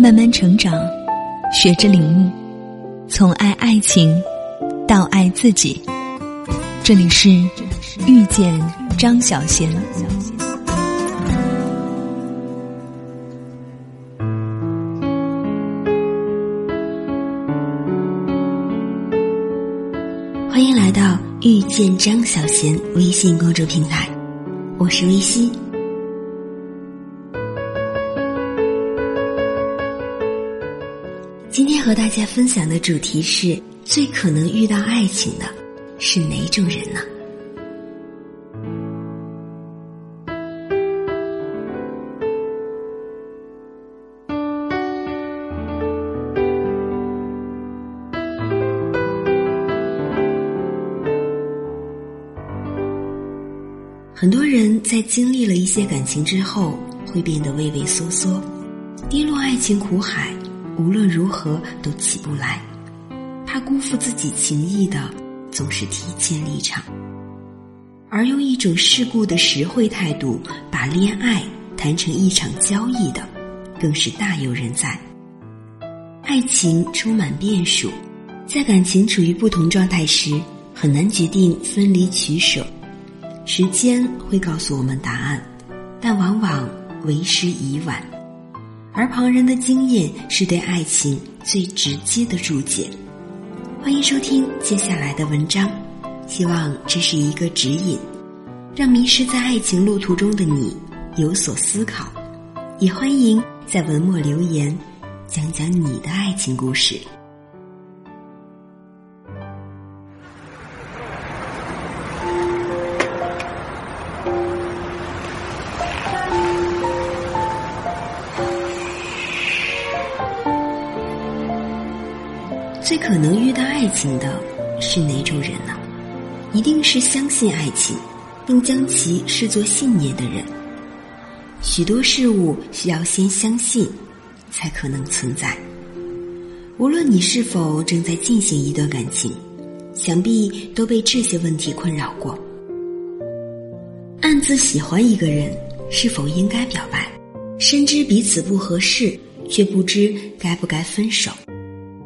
慢慢成长，学着领悟，从爱爱情到爱自己。这里是遇见张小贤。欢迎来到遇见张小贤微信公众平台，我是微西。和大家分享的主题是：最可能遇到爱情的是哪种人呢？很多人在经历了一些感情之后，会变得畏畏缩缩，跌落爱情苦海，无论如何都起不来，怕辜负自己情谊的，总是提前离场，而用一种世故的实惠态度把恋爱谈成一场交易的，更是大有人在。爱情充满变数，在感情处于不同状态时，很难决定分离取舍。时间会告诉我们答案，但往往为时已晚。而旁人的经验是对爱情最直接的注解。欢迎收听接下来的文章，希望这是一个指引，让迷失在爱情路途中的你有所思考。也欢迎在文末留言，讲讲你的爱情故事。情的是哪种人呢？一定是相信爱情，并将其视作信念的人。许多事物需要先相信，才可能存在。无论你是否正在进行一段感情，想必都被这些问题困扰过：暗自喜欢一个人，是否应该表白？深知彼此不合适，却不知该不该分手。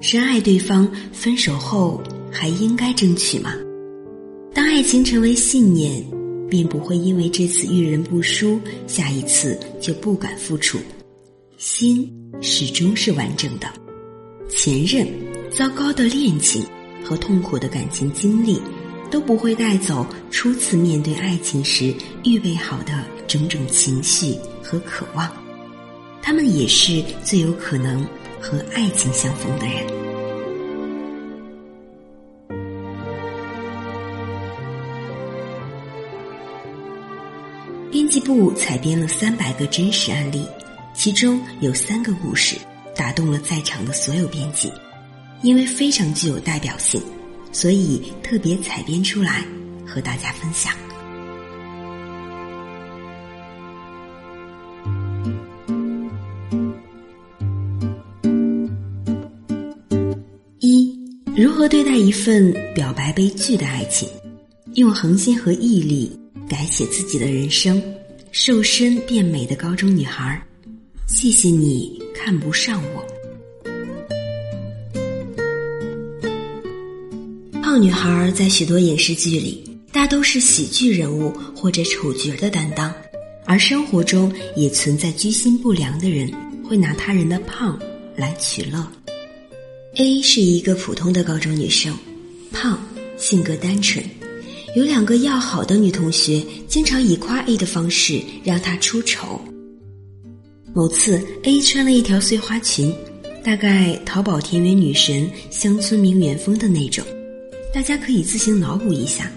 深爱对方，分手后还应该争取吗？当爱情成为信念，便不会因为这次遇人不淑，下一次就不敢付出。心始终是完整的。前任、糟糕的恋情和痛苦的感情经历，都不会带走初次面对爱情时预备好的种种情绪和渴望。他们也是最有可能。和爱情相逢的人。编辑部采编了三百个真实案例，其中有三个故事打动了在场的所有编辑，因为非常具有代表性，所以特别采编出来和大家分享。如何对待一份表白被拒的爱情？用恒心和毅力改写自己的人生，瘦身变美的高中女孩，谢谢你看不上我。胖女孩在许多影视剧里，大都是喜剧人物或者丑角的担当，而生活中也存在居心不良的人，会拿他人的胖来取乐。A 是一个普通的高中女生，胖，性格单纯，有两个要好的女同学，经常以夸 A 的方式让她出丑。某次，A 穿了一条碎花裙，大概淘宝田园女神、乡村名媛风的那种，大家可以自行脑补一下。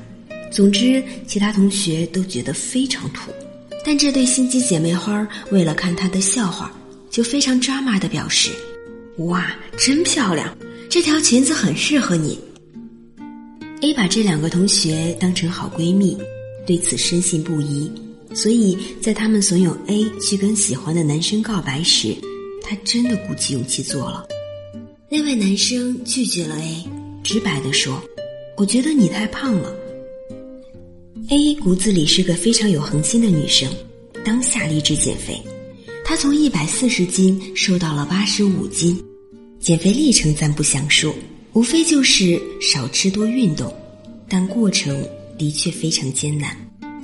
总之，其他同学都觉得非常土，但这对心机姐妹花为了看她的笑话，就非常抓马的表示。哇，真漂亮！这条裙子很适合你。A 把这两个同学当成好闺蜜，对此深信不疑，所以在他们怂恿 A 去跟喜欢的男生告白时，他真的鼓起勇气做了。那位男生拒绝了 A，直白地说：“我觉得你太胖了。”A 骨子里是个非常有恒心的女生，当下立志减肥。他从一百四十斤瘦到了八十五斤，减肥历程暂不详述，无非就是少吃多运动，但过程的确非常艰难。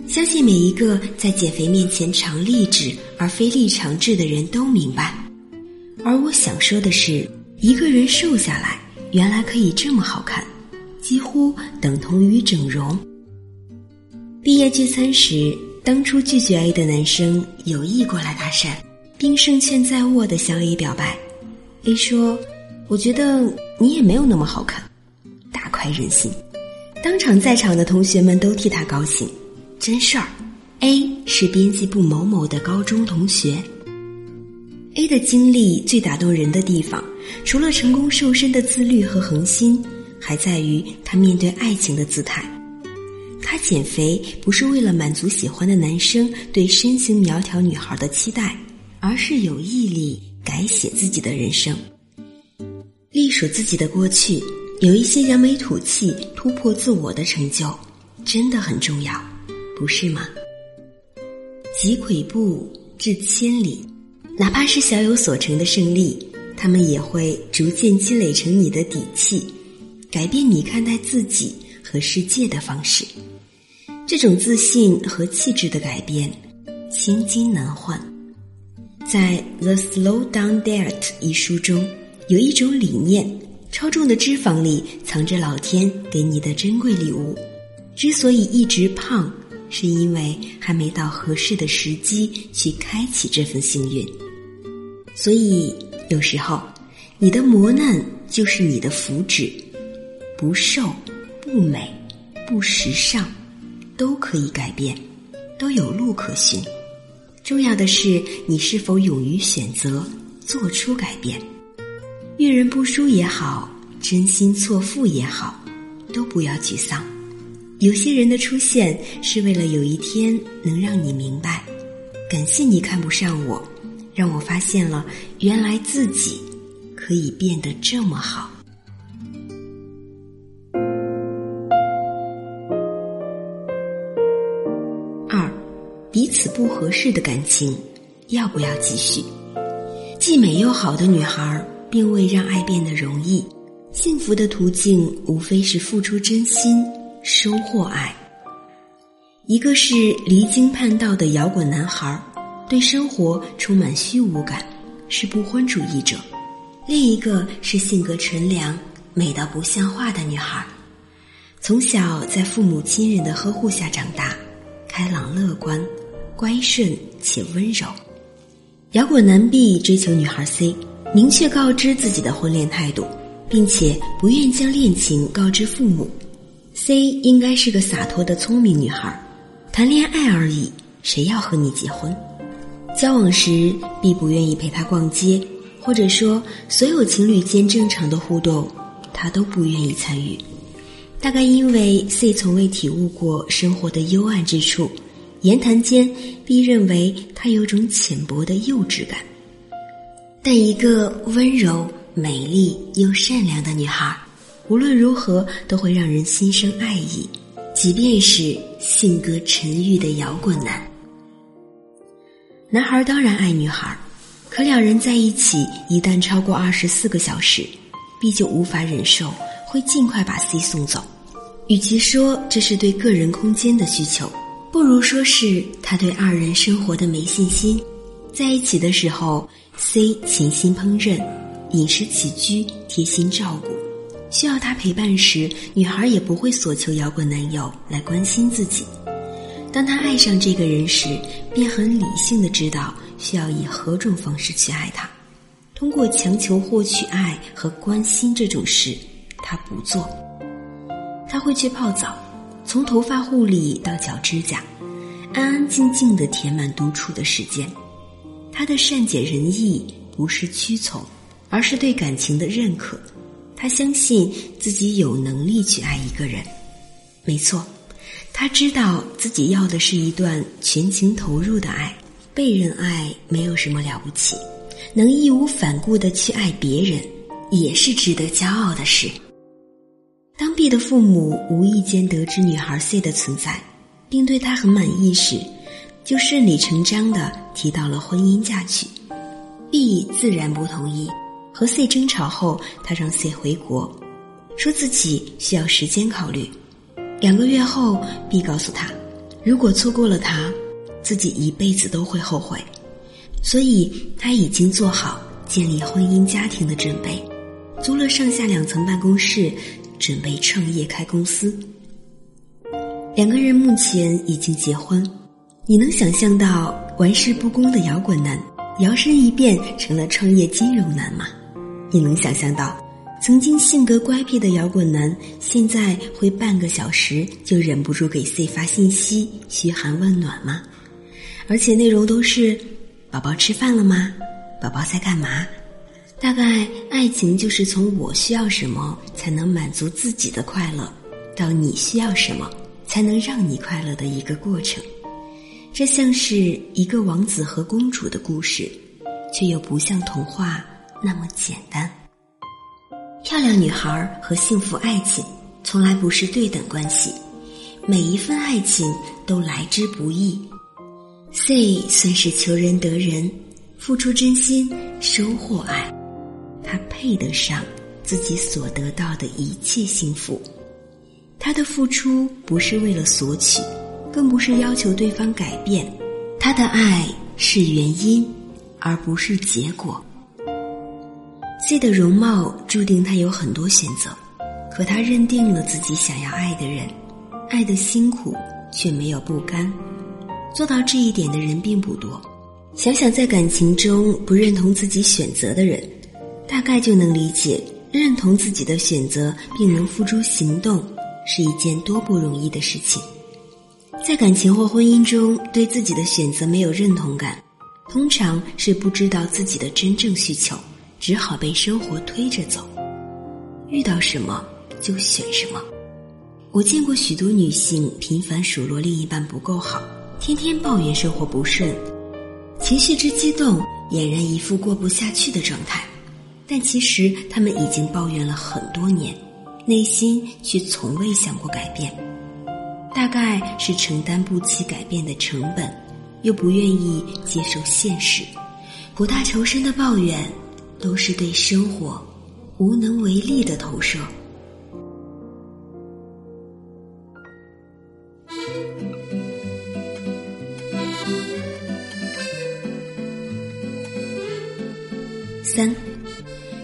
相信每一个在减肥面前常立志而非立长志的人都明白。而我想说的是，一个人瘦下来，原来可以这么好看，几乎等同于整容。毕业聚餐时，当初拒绝 A 的男生有意过来搭讪，并胜券在握的向 A 表白。A 说：“我觉得你也没有那么好看。”大快人心，当场在场的同学们都替他高兴。真事儿，A 是编辑部某某的高中同学。A 的经历最打动人的地方，除了成功瘦身的自律和恒心，还在于他面对爱情的姿态。他减肥不是为了满足喜欢的男生对身形苗条女孩的期待，而是有毅力改写自己的人生，隶属自己的过去，有一些扬眉吐气、突破自我的成就，真的很重要。不是吗？积跬步至千里，哪怕是小有所成的胜利，他们也会逐渐积累成你的底气，改变你看待自己和世界的方式。这种自信和气质的改变，千金难换。在《The Slow Down Diet》一书中，有一种理念：超重的脂肪里藏着老天给你的珍贵礼物。之所以一直胖。是因为还没到合适的时机去开启这份幸运，所以有时候你的磨难就是你的福祉。不瘦、不美、不时尚，都可以改变，都有路可循。重要的是你是否勇于选择，做出改变。遇人不淑也好，真心错付也好，都不要沮丧。有些人的出现是为了有一天能让你明白，感谢你看不上我，让我发现了原来自己可以变得这么好。此不合适的感情要不要继续？既美又好的女孩并未让爱变得容易，幸福的途径无非是付出真心。收获爱。一个是离经叛道的摇滚男孩，对生活充满虚无感，是不婚主义者；另一个是性格纯良、美到不像话的女孩，从小在父母亲人的呵护下长大，开朗乐观、乖顺且温柔。摇滚男 B 追求女孩 C，明确告知自己的婚恋态度，并且不愿将恋情告知父母。C 应该是个洒脱的聪明女孩，谈恋爱而已，谁要和你结婚？交往时 B 不愿意陪她逛街，或者说所有情侣间正常的互动，他都不愿意参与。大概因为 C 从未体悟过生活的幽暗之处，言谈间 B 认为她有种浅薄的幼稚感。但一个温柔、美丽又善良的女孩。无论如何都会让人心生爱意，即便是性格沉郁的摇滚男。男孩当然爱女孩，可两人在一起一旦超过二十四个小时必就无法忍受，会尽快把 C 送走。与其说这是对个人空间的需求，不如说是他对二人生活的没信心。在一起的时候，C 勤心烹饪，饮食起居贴心照顾。需要他陪伴时，女孩也不会索求摇滚男友来关心自己。当他爱上这个人时，便很理性的知道需要以何种方式去爱他。通过强求获取爱和关心这种事，他不做。他会去泡澡，从头发护理到脚指甲，安安静静的填满独处的时间。他的善解人意不是屈从，而是对感情的认可。他相信自己有能力去爱一个人，没错，他知道自己要的是一段全情投入的爱。被人爱没有什么了不起，能义无反顾的去爱别人，也是值得骄傲的事。当 B 的父母无意间得知女孩 C 的存在，并对她很满意时，就顺理成章的提到了婚姻嫁娶。B 自然不同意。和 C 争吵后，他让 C 回国，说自己需要时间考虑。两个月后，B 告诉他，如果错过了他，自己一辈子都会后悔，所以他已经做好建立婚姻家庭的准备，租了上下两层办公室，准备创业开公司。两个人目前已经结婚，你能想象到玩世不恭的摇滚男摇身一变成了创业金融男吗？你能想象到，曾经性格乖僻的摇滚男，现在会半个小时就忍不住给 C 发信息嘘寒问暖吗？而且内容都是“宝宝吃饭了吗？宝宝在干嘛？”大概爱情就是从我需要什么才能满足自己的快乐，到你需要什么才能让你快乐的一个过程。这像是一个王子和公主的故事，却又不像童话。那么简单。漂亮女孩和幸福爱情从来不是对等关系，每一份爱情都来之不易。C 算是求人得人，付出真心，收获爱，他配得上自己所得到的一切幸福。他的付出不是为了索取，更不是要求对方改变，他的爱是原因，而不是结果。C 的容貌注定他有很多选择，可他认定了自己想要爱的人，爱的辛苦却没有不甘。做到这一点的人并不多。想想在感情中不认同自己选择的人，大概就能理解认同自己的选择并能付诸行动是一件多不容易的事情。在感情或婚姻中，对自己的选择没有认同感，通常是不知道自己的真正需求。只好被生活推着走，遇到什么就选什么。我见过许多女性频繁数落另一半不够好，天天抱怨生活不顺，情绪之激动，俨然一副过不下去的状态。但其实他们已经抱怨了很多年，内心却从未想过改变。大概是承担不起改变的成本，又不愿意接受现实，苦大仇深的抱怨。都是对生活无能为力的投射。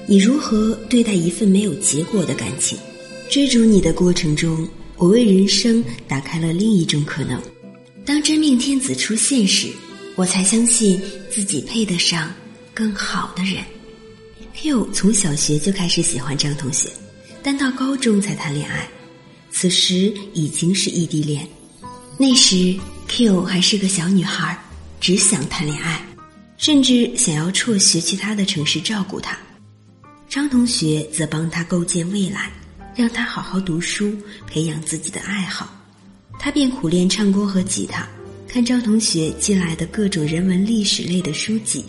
你如何对待一份没有结果的感情？追逐你的过程中，我为人生打开了另一种可能。当真命天子出现时，我才相信自己配得上更好的人。Q 从小学就开始喜欢张同学，但到高中才谈恋爱，此时已经是异地恋。那时 Q 还是个小女孩，只想谈恋爱，甚至想要辍学去他的城市照顾他。张同学则帮他构建未来，让他好好读书，培养自己的爱好。他便苦练唱功和吉他，看张同学寄来的各种人文历史类的书籍，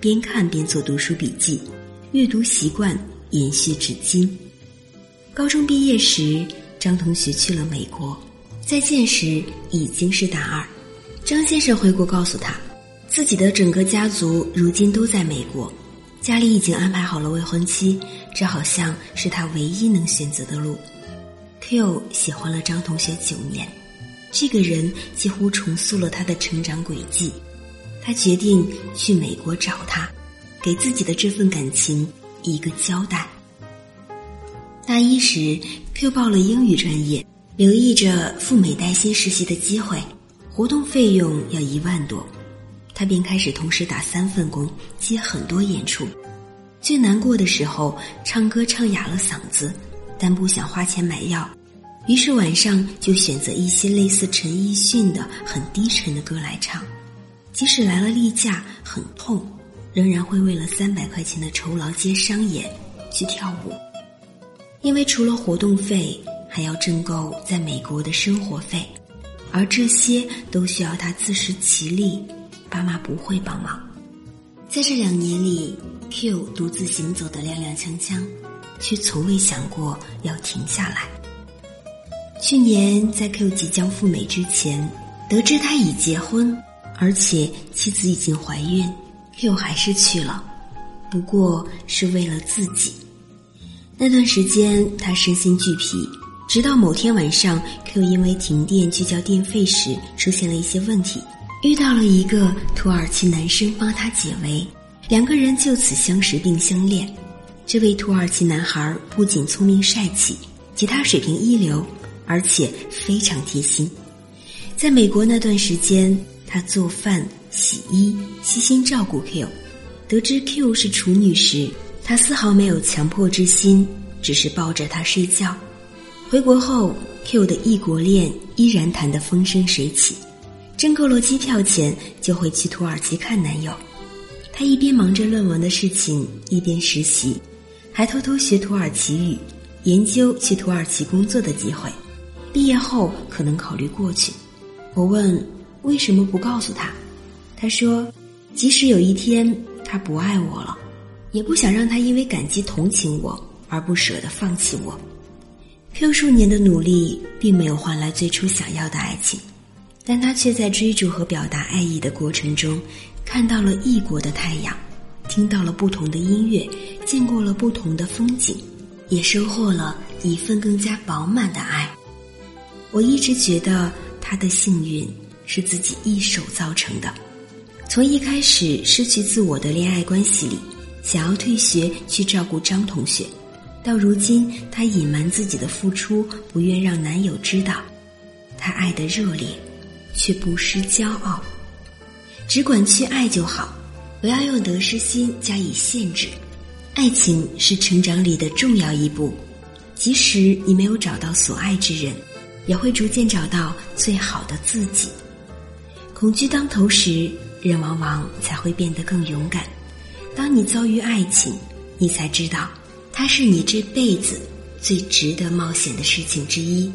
边看边做读书笔记。阅读习惯延续至今。高中毕业时，张同学去了美国，再见时已经是大二。张先生回国告诉他，自己的整个家族如今都在美国，家里已经安排好了未婚妻，这好像是他唯一能选择的路。Q 喜欢了张同学九年，这个人几乎重塑了他的成长轨迹。他决定去美国找他。给自己的这份感情一个交代。大一时，Q 报了英语专业，留意着赴美带薪实习的机会，活动费用要一万多，他便开始同时打三份工，接很多演出。最难过的时候，唱歌唱哑了嗓子，但不想花钱买药，于是晚上就选择一些类似陈奕迅的很低沉的歌来唱，即使来了例假，很痛。仍然会为了三百块钱的酬劳接商演去跳舞，因为除了活动费，还要挣够在美国的生活费，而这些都需要他自食其力，爸妈不会帮忙。在这两年里，Q 独自行走的踉踉跄跄，却从未想过要停下来。去年在 Q 即将赴美之前，得知他已结婚，而且妻子已经怀孕。Q 还是去了，不过是为了自己。那段时间，他身心俱疲，直到某天晚上，Q 因为停电去交电费时出现了一些问题，遇到了一个土耳其男生帮他解围，两个人就此相识并相恋。这位土耳其男孩不仅聪明帅气，吉他水平一流，而且非常贴心。在美国那段时间，他做饭、洗衣，悉心照顾 Q。得知 Q 是处女时，他丝毫没有强迫之心，只是抱着她睡觉。回国后，Q 的异国恋依然谈得风生水起，挣够了机票钱就会去土耳其看男友。他一边忙着论文的事情，一边实习，还偷偷学土耳其语，研究去土耳其工作的机会。毕业后可能考虑过去。我问为什么不告诉他，他说，即使有一天他不爱我了。也不想让他因为感激同情我而不舍得放弃我。Q 数年的努力并没有换来最初想要的爱情，但他却在追逐和表达爱意的过程中，看到了异国的太阳，听到了不同的音乐，见过了不同的风景，也收获了一份更加饱满的爱。我一直觉得他的幸运是自己一手造成的，从一开始失去自我的恋爱关系里。想要退学去照顾张同学，到如今她隐瞒自己的付出，不愿让男友知道。她爱的热烈，却不失骄傲。只管去爱就好，不要用得失心加以限制。爱情是成长里的重要一步，即使你没有找到所爱之人，也会逐渐找到最好的自己。恐惧当头时，人往往才会变得更勇敢。当你遭遇爱情，你才知道，它是你这辈子最值得冒险的事情之一。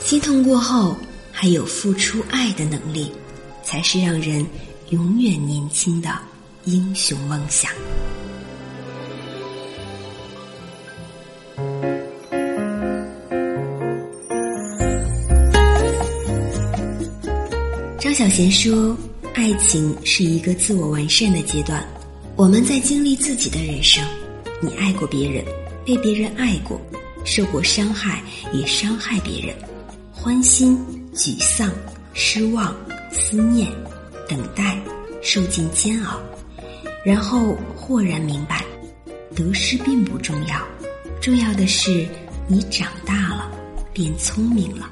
心痛过后，还有付出爱的能力，才是让人永远年轻的英雄梦想。张小娴说：“爱情是一个自我完善的阶段。”我们在经历自己的人生，你爱过别人，被别人爱过，受过伤害，也伤害别人，欢心、沮丧、失望、思念、等待，受尽煎熬，然后豁然明白，得失并不重要，重要的是你长大了，变聪明了，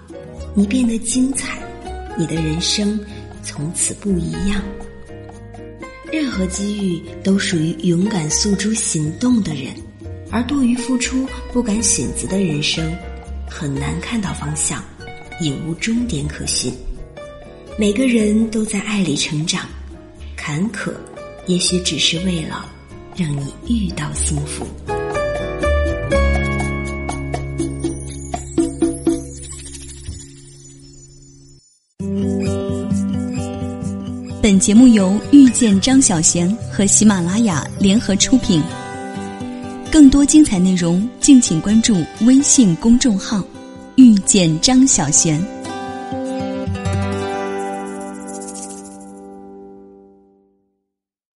你变得精彩，你的人生从此不一样。任何机遇都属于勇敢诉诸行动的人，而多于付出、不敢选择的人生，很难看到方向，也无终点可寻。每个人都在爱里成长，坎坷也许只是为了让你遇到幸福。本节目由遇见张小娴和喜马拉雅联合出品。更多精彩内容，敬请关注微信公众号“遇见张小娴”。